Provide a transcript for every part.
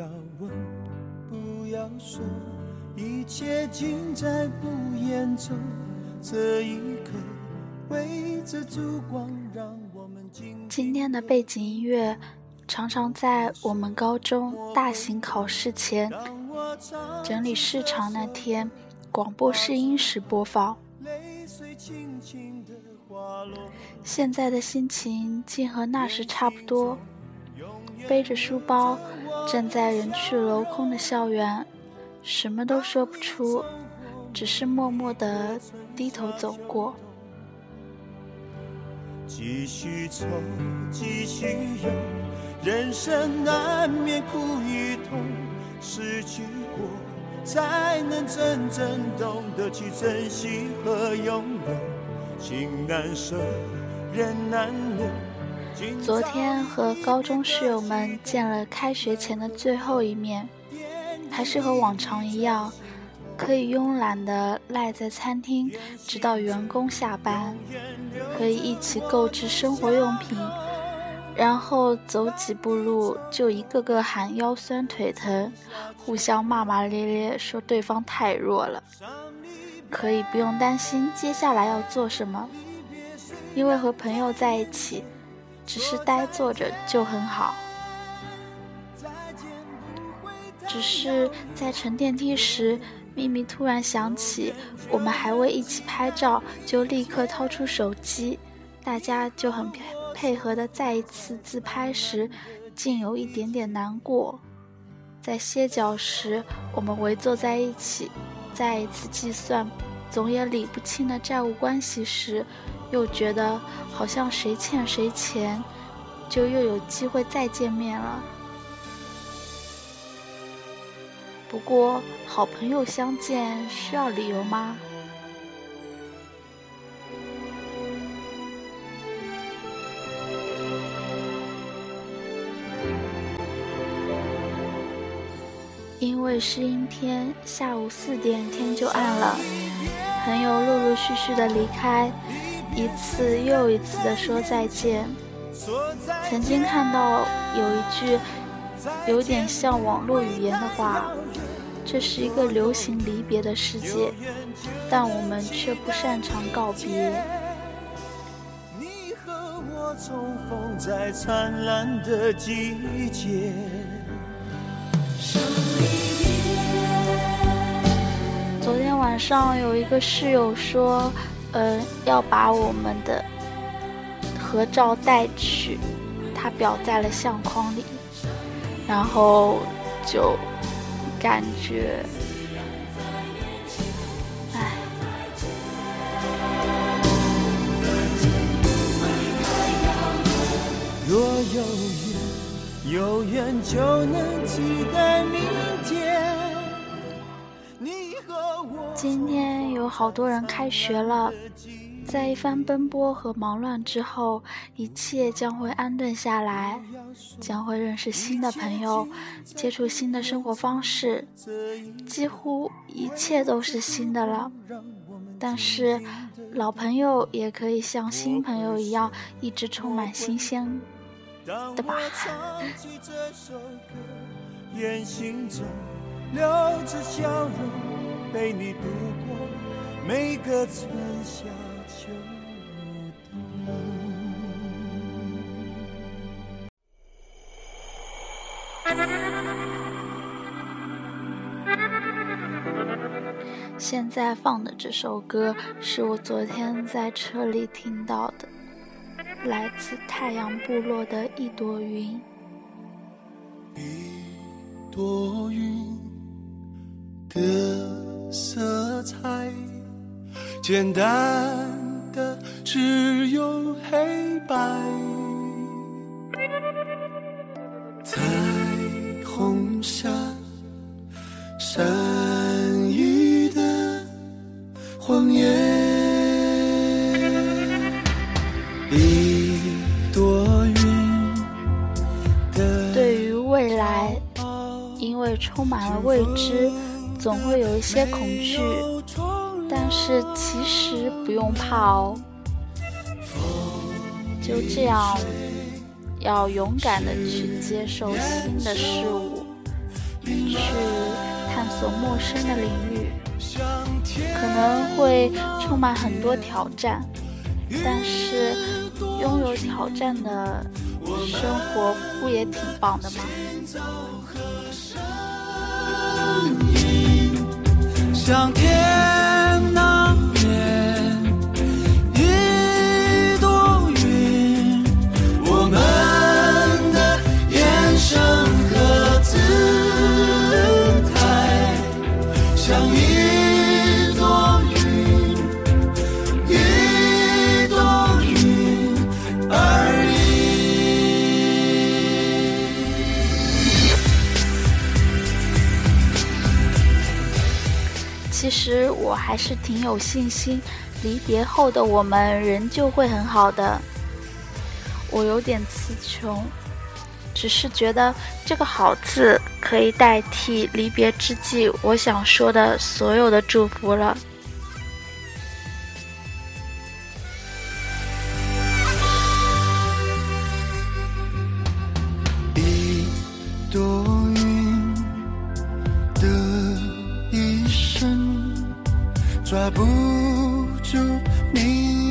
不要问，不要说，一切尽在不言中。这一刻，围着烛光，让我们今天的背景音乐，常常在我们高中大型考试前整理试场那天广播试音时播放。现在的心情竟和那时差不多，背着书包站在人去楼空的校园，什么都说不出，只是默默地低头走过。继续走，继续游，人生难免苦与痛，失去过才能真正懂得去珍惜和拥有，情难舍。人难留昨天和高中室友们见了开学前的最后一面，还是和往常一样，可以慵懒地赖在餐厅，直到员工下班，可以一起购置生活用品，然后走几步路就一个个喊腰酸腿疼，互相骂骂咧咧说对方太弱了，可以不用担心接下来要做什么。因为和朋友在一起，只是呆坐着就很好。只是在乘电梯时，咪咪突然想起，我们还未一起拍照，就立刻掏出手机，大家就很配合的再一次自拍时，竟有一点点难过。在歇脚时，我们围坐在一起，再一次计算总也理不清的债务关系时。又觉得好像谁欠谁钱，就又有机会再见面了。不过，好朋友相见需要理由吗？因为是阴天，下午四点天就暗了，朋友陆陆续续的离开。一次又一次的说再见。曾经看到有一句有点像网络语言的话：“这是一个流行离别的世界，但我们却不擅长告别。”昨天晚上有一个室友说。嗯，要把我们的合照带去，他裱在了相框里，然后就感觉，唉。若有缘，有缘就能期待明天。今天有好多人开学了，在一番奔波和忙乱之后，一切将会安顿下来，将会认识新的朋友，接触新的生活方式，几乎一切都是新的了。但是，老朋友也可以像新朋友一样，一直充满新鲜，对吧？每个春夏秋冬。现在放的这首歌是我昨天在车里听到的，来自太阳部落的一朵云。一朵云。的色彩，简单的只有黑白。彩虹下，山雨的谎言。一朵云。对于未来，因为充满了未知。总会有一些恐惧，但是其实不用怕哦。就这样，要勇敢的去接受新的事物。去探索陌生的领域，可能会充满很多挑战，但是拥有挑战的生活不也挺棒的吗？像天实我还是挺有信心，离别后的我们仍旧会很好的。我有点词穷，只是觉得这个“好”字可以代替离别之际我想说的所有的祝福了。你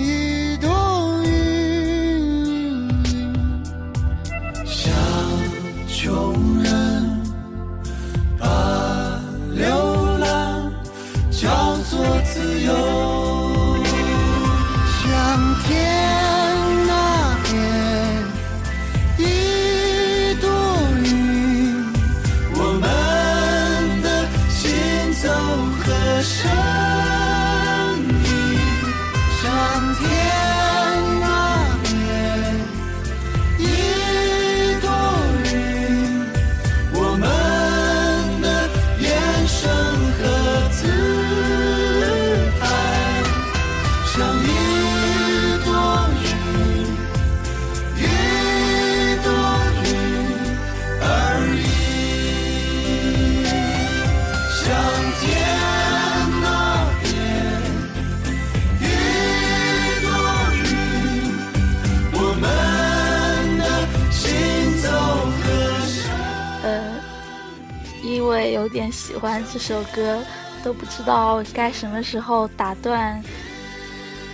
我也有点喜欢这首歌，都不知道该什么时候打断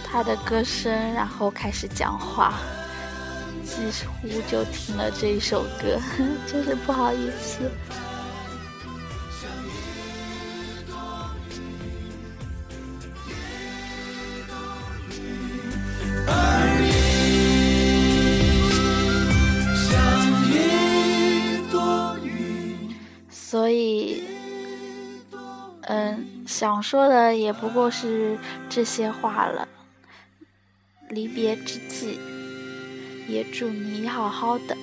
他的歌声，然后开始讲话。几乎就听了这一首歌，真是不好意思。所以，嗯，想说的也不过是这些话了。离别之际，也祝你好好的。